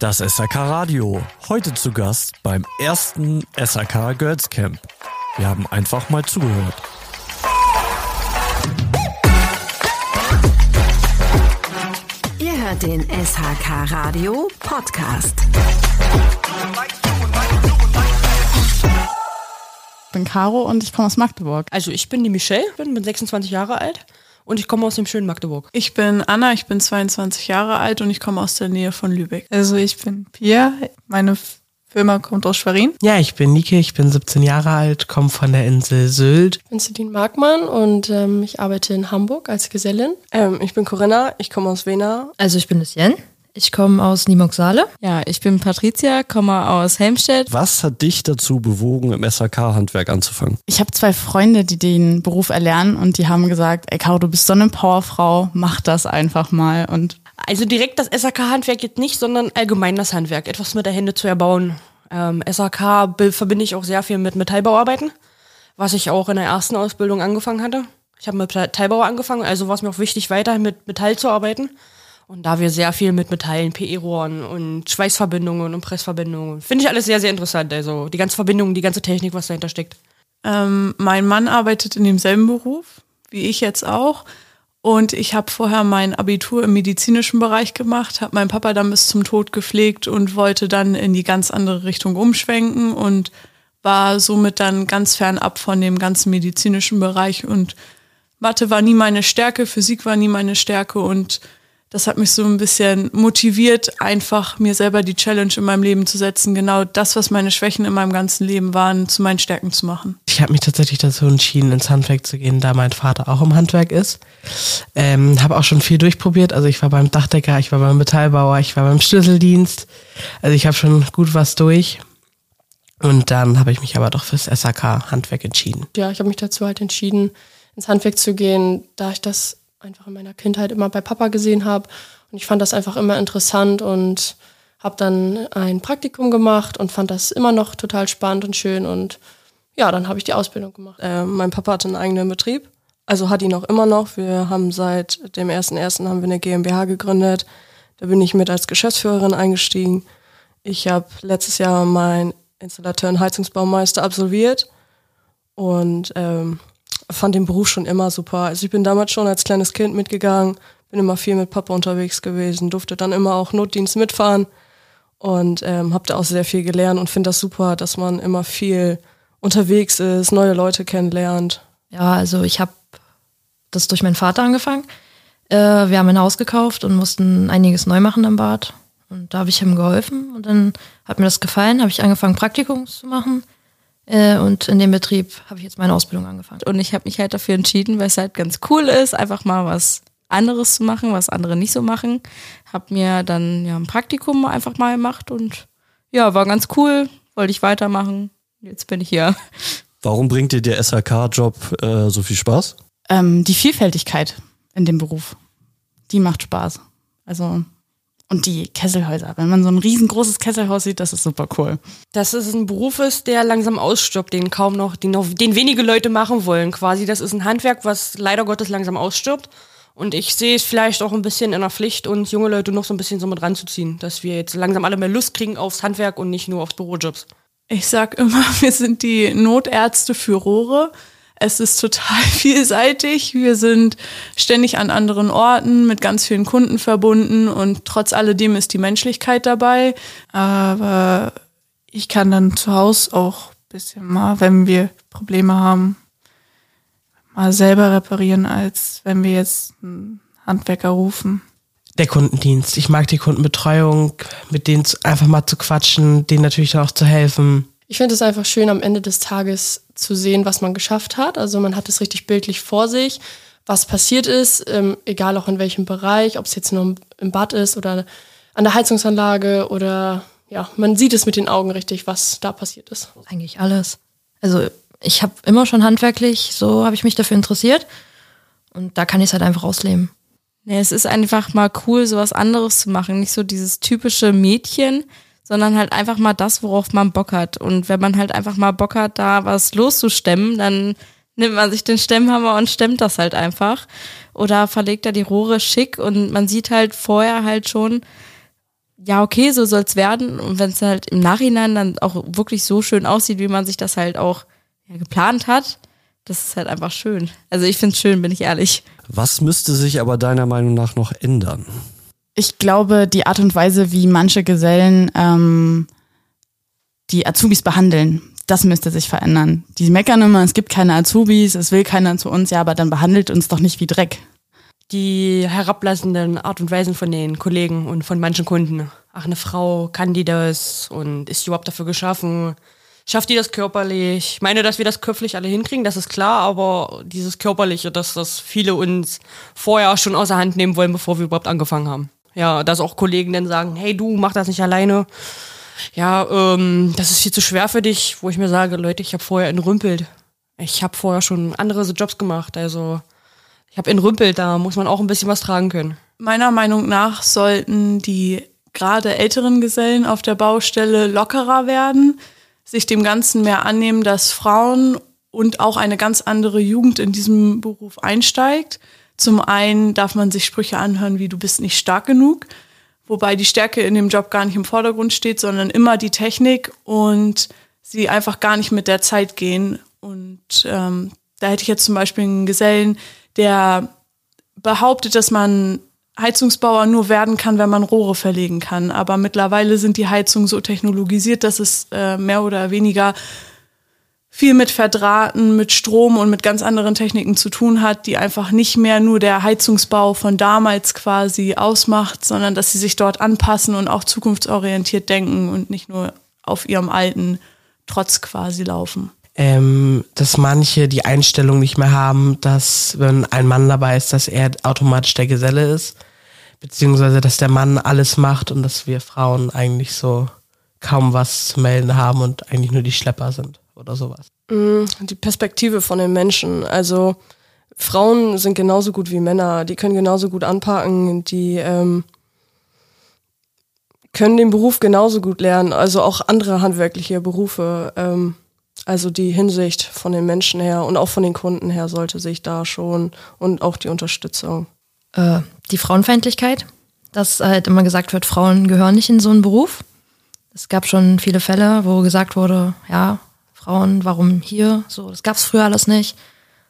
Das SRK Radio. Heute zu Gast beim ersten SRK Girls Camp. Wir haben einfach mal zugehört. Ihr hört den SHK Radio Podcast. Ich bin Caro und ich komme aus Magdeburg. Also ich bin die Michelle, bin, bin 26 Jahre alt und ich komme aus dem schönen Magdeburg. Ich bin Anna, ich bin 22 Jahre alt und ich komme aus der Nähe von Lübeck. Also ich bin Pia, meine Firma kommt aus Schwerin. Ja, ich bin Nike, ich bin 17 Jahre alt, komme von der Insel Sylt. Ich bin Celine Markmann und ähm, ich arbeite in Hamburg als Gesellin. Ähm, ich bin Corinna, ich komme aus Wena. Also ich bin Lucien. Ich komme aus Nimoxale. Ja, ich bin Patricia, komme aus Helmstedt. Was hat dich dazu bewogen, im SAK-Handwerk anzufangen? Ich habe zwei Freunde, die den Beruf erlernen und die haben gesagt, ey Caro, du bist so eine Powerfrau, mach das einfach mal. Und also direkt das SAK-Handwerk jetzt nicht, sondern allgemein das Handwerk, etwas mit der Hände zu erbauen. Ähm, SAK verbinde ich auch sehr viel mit Metallbauarbeiten, was ich auch in der ersten Ausbildung angefangen hatte. Ich habe mit Metallbauer angefangen, also war es mir auch wichtig, weiter mit Metall zu arbeiten. Und da wir sehr viel mit Metallen, PE-Rohren und Schweißverbindungen und Pressverbindungen, finde ich alles sehr, sehr interessant. Also die ganze Verbindung, die ganze Technik, was dahinter steckt. Ähm, mein Mann arbeitet in demselben Beruf, wie ich jetzt auch. Und ich habe vorher mein Abitur im medizinischen Bereich gemacht, habe meinen Papa dann bis zum Tod gepflegt und wollte dann in die ganz andere Richtung umschwenken und war somit dann ganz fernab von dem ganzen medizinischen Bereich. Und Mathe war nie meine Stärke, Physik war nie meine Stärke und das hat mich so ein bisschen motiviert, einfach mir selber die Challenge in meinem Leben zu setzen, genau das, was meine Schwächen in meinem ganzen Leben waren, zu meinen Stärken zu machen. Ich habe mich tatsächlich dazu entschieden, ins Handwerk zu gehen, da mein Vater auch im Handwerk ist. Ähm, habe auch schon viel durchprobiert. Also ich war beim Dachdecker, ich war beim Metallbauer, ich war beim Schlüsseldienst. Also ich habe schon gut was durch. Und dann habe ich mich aber doch fürs SAK-Handwerk entschieden. Ja, ich habe mich dazu halt entschieden, ins Handwerk zu gehen, da ich das einfach in meiner Kindheit immer bei Papa gesehen habe. Und ich fand das einfach immer interessant und habe dann ein Praktikum gemacht und fand das immer noch total spannend und schön. Und ja, dann habe ich die Ausbildung gemacht. Äh, mein Papa hatte einen eigenen Betrieb, also hat ihn auch immer noch. Wir haben seit dem 1.1. haben wir eine GmbH gegründet. Da bin ich mit als Geschäftsführerin eingestiegen. Ich habe letztes Jahr meinen Installateur und Heizungsbaumeister absolviert und ähm, fand den Beruf schon immer super. Also ich bin damals schon als kleines Kind mitgegangen, bin immer viel mit Papa unterwegs gewesen, durfte dann immer auch Notdienst mitfahren und ähm, habe da auch sehr viel gelernt und finde das super, dass man immer viel unterwegs ist, neue Leute kennenlernt. Ja, also ich habe das durch meinen Vater angefangen. Äh, wir haben ein Haus gekauft und mussten einiges neu machen im Bad. Und da habe ich ihm geholfen und dann hat mir das gefallen, habe ich angefangen, Praktikum zu machen äh, und in dem Betrieb habe ich jetzt meine Ausbildung angefangen. Und ich habe mich halt dafür entschieden, weil es halt ganz cool ist, einfach mal was anderes zu machen, was andere nicht so machen. Hab mir dann ja ein Praktikum einfach mal gemacht und ja, war ganz cool, wollte ich weitermachen. Jetzt bin ich hier. Warum bringt dir der SRK-Job äh, so viel Spaß? Ähm, die Vielfältigkeit in dem Beruf, die macht Spaß. Also und die Kesselhäuser. Wenn man so ein riesengroßes Kesselhaus sieht, das ist super cool. Dass es ein Beruf ist, der langsam ausstirbt, den kaum noch, den, noch, den wenige Leute machen wollen. Quasi, das ist ein Handwerk, was leider Gottes langsam ausstirbt. Und ich sehe es vielleicht auch ein bisschen in der Pflicht, uns junge Leute noch so ein bisschen so mit ranzuziehen, dass wir jetzt langsam alle mehr Lust kriegen aufs Handwerk und nicht nur aufs Bürojobs. Ich sag immer, wir sind die Notärzte für Rohre. Es ist total vielseitig. Wir sind ständig an anderen Orten mit ganz vielen Kunden verbunden und trotz alledem ist die Menschlichkeit dabei. Aber ich kann dann zu Hause auch ein bisschen mal, wenn wir Probleme haben, mal selber reparieren, als wenn wir jetzt einen Handwerker rufen. Der Kundendienst. Ich mag die Kundenbetreuung, mit denen einfach mal zu quatschen, denen natürlich auch zu helfen. Ich finde es einfach schön, am Ende des Tages zu sehen, was man geschafft hat. Also man hat es richtig bildlich vor sich, was passiert ist, ähm, egal auch in welchem Bereich, ob es jetzt nur im Bad ist oder an der Heizungsanlage oder ja, man sieht es mit den Augen richtig, was da passiert ist. Eigentlich alles. Also ich habe immer schon handwerklich, so habe ich mich dafür interessiert und da kann ich es halt einfach ausleben. Nee, es ist einfach mal cool, sowas anderes zu machen. Nicht so dieses typische Mädchen, sondern halt einfach mal das, worauf man Bock hat. Und wenn man halt einfach mal Bock hat, da was loszustemmen, dann nimmt man sich den Stemmhammer und stemmt das halt einfach. Oder verlegt er die Rohre schick und man sieht halt vorher halt schon, ja, okay, so soll's werden. Und wenn es halt im Nachhinein dann auch wirklich so schön aussieht, wie man sich das halt auch ja, geplant hat, das ist halt einfach schön. Also ich finde es schön, bin ich ehrlich. Was müsste sich aber deiner Meinung nach noch ändern? Ich glaube, die Art und Weise, wie manche Gesellen ähm, die Azubis behandeln, das müsste sich verändern. Die meckern immer, es gibt keine Azubis, es will keiner zu uns, ja, aber dann behandelt uns doch nicht wie Dreck. Die herablassenden Art und Weisen von den Kollegen und von manchen Kunden. Ach, eine Frau, kann die das und ist die überhaupt dafür geschaffen? Schafft die das körperlich? Ich meine, dass wir das köpflich alle hinkriegen, das ist klar, aber dieses Körperliche, dass das viele uns vorher schon außer Hand nehmen wollen, bevor wir überhaupt angefangen haben. Ja, dass auch Kollegen dann sagen, hey du, mach das nicht alleine. Ja, ähm, das ist viel zu schwer für dich, wo ich mir sage, Leute, ich habe vorher entrümpelt. Ich habe vorher schon andere Jobs gemacht, also ich habe entrümpelt, da muss man auch ein bisschen was tragen können. Meiner Meinung nach sollten die gerade älteren Gesellen auf der Baustelle lockerer werden, sich dem Ganzen mehr annehmen, dass Frauen und auch eine ganz andere Jugend in diesem Beruf einsteigt. Zum einen darf man sich Sprüche anhören wie du bist nicht stark genug, wobei die Stärke in dem Job gar nicht im Vordergrund steht, sondern immer die Technik und sie einfach gar nicht mit der Zeit gehen. Und ähm, da hätte ich jetzt zum Beispiel einen Gesellen, der behauptet, dass man Heizungsbauer nur werden kann, wenn man Rohre verlegen kann. Aber mittlerweile sind die Heizungen so technologisiert, dass es äh, mehr oder weniger viel mit Verdrahten, mit Strom und mit ganz anderen Techniken zu tun hat, die einfach nicht mehr nur der Heizungsbau von damals quasi ausmacht, sondern dass sie sich dort anpassen und auch zukunftsorientiert denken und nicht nur auf ihrem alten Trotz quasi laufen. Ähm, dass manche die Einstellung nicht mehr haben, dass wenn ein Mann dabei ist, dass er automatisch der Geselle ist, beziehungsweise dass der Mann alles macht und dass wir Frauen eigentlich so kaum was zu melden haben und eigentlich nur die Schlepper sind oder sowas. Mm, die Perspektive von den Menschen, also Frauen sind genauso gut wie Männer, die können genauso gut anpacken, die ähm, können den Beruf genauso gut lernen, also auch andere handwerkliche Berufe. Ähm, also die Hinsicht von den Menschen her und auch von den Kunden her sollte sich da schon und auch die Unterstützung. Äh, die Frauenfeindlichkeit, dass halt immer gesagt wird, Frauen gehören nicht in so einen Beruf. Es gab schon viele Fälle, wo gesagt wurde, ja, Frauen, warum hier? So, das gab es früher alles nicht.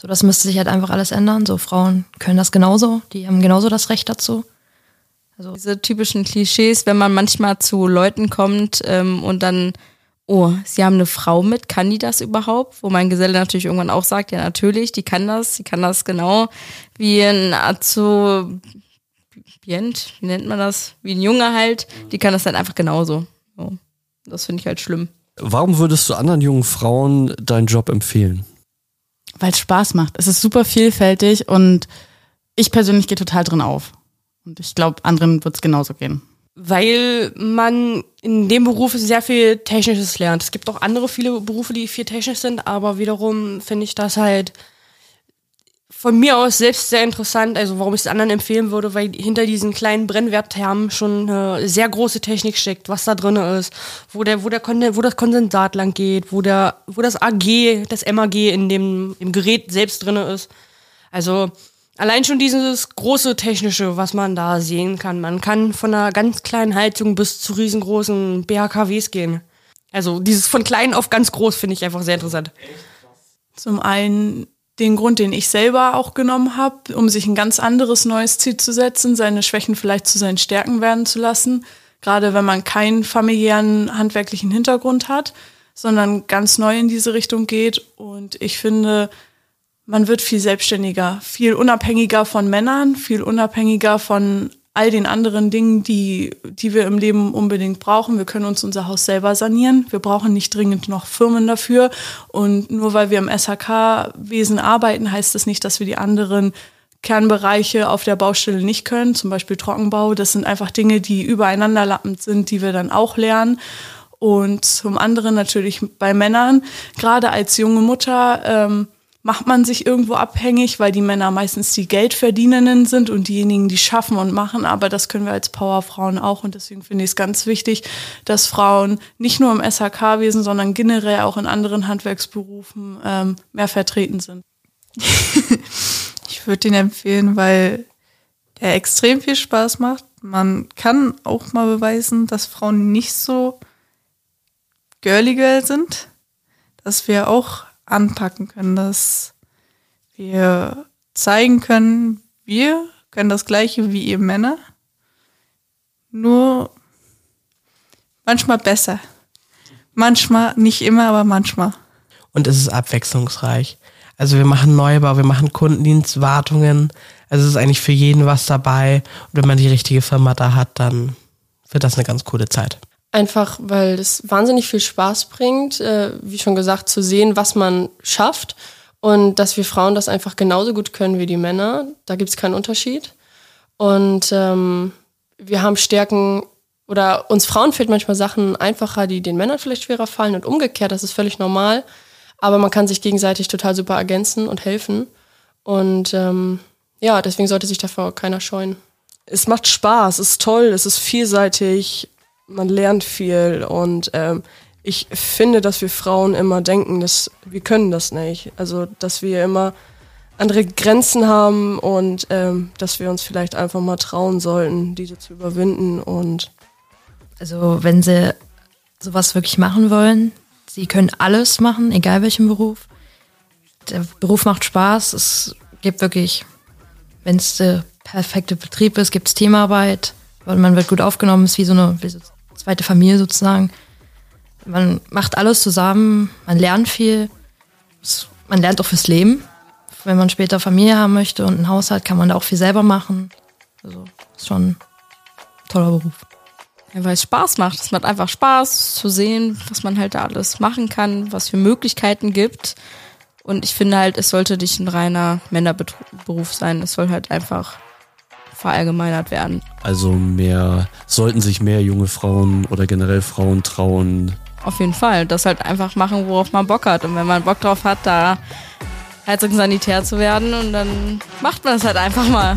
So, das müsste sich halt einfach alles ändern. So, Frauen können das genauso, die haben genauso das Recht dazu. Also diese typischen Klischees, wenn man manchmal zu Leuten kommt ähm, und dann oh, sie haben eine Frau mit, kann die das überhaupt? Wo mein Geselle natürlich irgendwann auch sagt, ja natürlich, die kann das, die kann das genau wie ein Azubient, wie nennt man das? Wie ein Junge halt, die kann das dann einfach genauso. So. Das finde ich halt schlimm. Warum würdest du anderen jungen Frauen deinen Job empfehlen? Weil es Spaß macht. Es ist super vielfältig und ich persönlich gehe total drin auf. Und ich glaube, anderen wird es genauso gehen weil man in dem Beruf sehr viel Technisches lernt. Es gibt auch andere viele Berufe, die viel technisch sind, aber wiederum finde ich das halt von mir aus selbst sehr interessant, also warum ich es anderen empfehlen würde, weil hinter diesen kleinen Brennwerttermen schon eine sehr große Technik steckt, was da drin ist, wo der, wo der wo das Kondensat lang geht, wo der, wo das AG, das MAG in dem im Gerät selbst drin ist. Also Allein schon dieses große technische, was man da sehen kann. Man kann von einer ganz kleinen Heizung bis zu riesengroßen BHKWs gehen. Also dieses von klein auf ganz groß finde ich einfach sehr interessant. Zum einen den Grund, den ich selber auch genommen habe, um sich ein ganz anderes neues Ziel zu setzen, seine Schwächen vielleicht zu seinen Stärken werden zu lassen. Gerade wenn man keinen familiären handwerklichen Hintergrund hat, sondern ganz neu in diese Richtung geht. Und ich finde, man wird viel selbstständiger, viel unabhängiger von Männern, viel unabhängiger von all den anderen Dingen, die, die wir im Leben unbedingt brauchen. Wir können uns unser Haus selber sanieren. Wir brauchen nicht dringend noch Firmen dafür. Und nur weil wir im SHK-Wesen arbeiten, heißt das nicht, dass wir die anderen Kernbereiche auf der Baustelle nicht können, zum Beispiel Trockenbau. Das sind einfach Dinge, die übereinander lappend sind, die wir dann auch lernen. Und zum anderen natürlich bei Männern, gerade als junge Mutter, ähm, macht man sich irgendwo abhängig, weil die Männer meistens die Geldverdienenden sind und diejenigen, die schaffen und machen. Aber das können wir als Powerfrauen auch. Und deswegen finde ich es ganz wichtig, dass Frauen nicht nur im SHK-Wesen, sondern generell auch in anderen Handwerksberufen ähm, mehr vertreten sind. ich würde ihn empfehlen, weil er extrem viel Spaß macht. man kann auch mal beweisen, dass Frauen nicht so girly girl sind, dass wir auch anpacken können, dass wir zeigen können, wir können das Gleiche wie ihr Männer, nur manchmal besser. Manchmal, nicht immer, aber manchmal. Und es ist abwechslungsreich. Also wir machen Neubau, wir machen Kundendienst, Wartungen. Also es ist eigentlich für jeden was dabei. Und wenn man die richtige Firma da hat, dann wird das eine ganz coole Zeit. Einfach, weil es wahnsinnig viel Spaß bringt, äh, wie schon gesagt, zu sehen, was man schafft und dass wir Frauen das einfach genauso gut können wie die Männer. Da gibt es keinen Unterschied. Und ähm, wir haben Stärken oder uns Frauen fällt manchmal Sachen einfacher, die den Männern vielleicht schwerer fallen und umgekehrt, das ist völlig normal. Aber man kann sich gegenseitig total super ergänzen und helfen. Und ähm, ja, deswegen sollte sich davor keiner scheuen. Es macht Spaß, es ist toll, es ist vielseitig, man lernt viel und ähm, ich finde, dass wir Frauen immer denken, dass wir können das nicht. Also, dass wir immer andere Grenzen haben und ähm, dass wir uns vielleicht einfach mal trauen sollten, diese zu überwinden und Also wenn sie sowas wirklich machen wollen, sie können alles machen, egal welchen Beruf. Der Beruf macht Spaß, es gibt wirklich, wenn es der perfekte Betrieb ist, gibt es Teamarbeit, man wird gut aufgenommen, ist wie so eine, wie so zweite Familie sozusagen. Man macht alles zusammen, man lernt viel, man lernt auch fürs Leben. Wenn man später Familie haben möchte und ein Haus hat, kann man da auch viel selber machen. Also ist schon ein toller Beruf. Ja, weil es Spaß macht. Es macht einfach Spaß zu sehen, was man halt da alles machen kann, was für Möglichkeiten gibt. Und ich finde halt, es sollte nicht ein reiner Männerberuf sein. Es soll halt einfach verallgemeinert werden. Also mehr, sollten sich mehr junge Frauen oder generell Frauen trauen. Auf jeden Fall. Das halt einfach machen, worauf man Bock hat. Und wenn man Bock drauf hat, da Heizungssanitär zu werden, und dann macht man es halt einfach mal.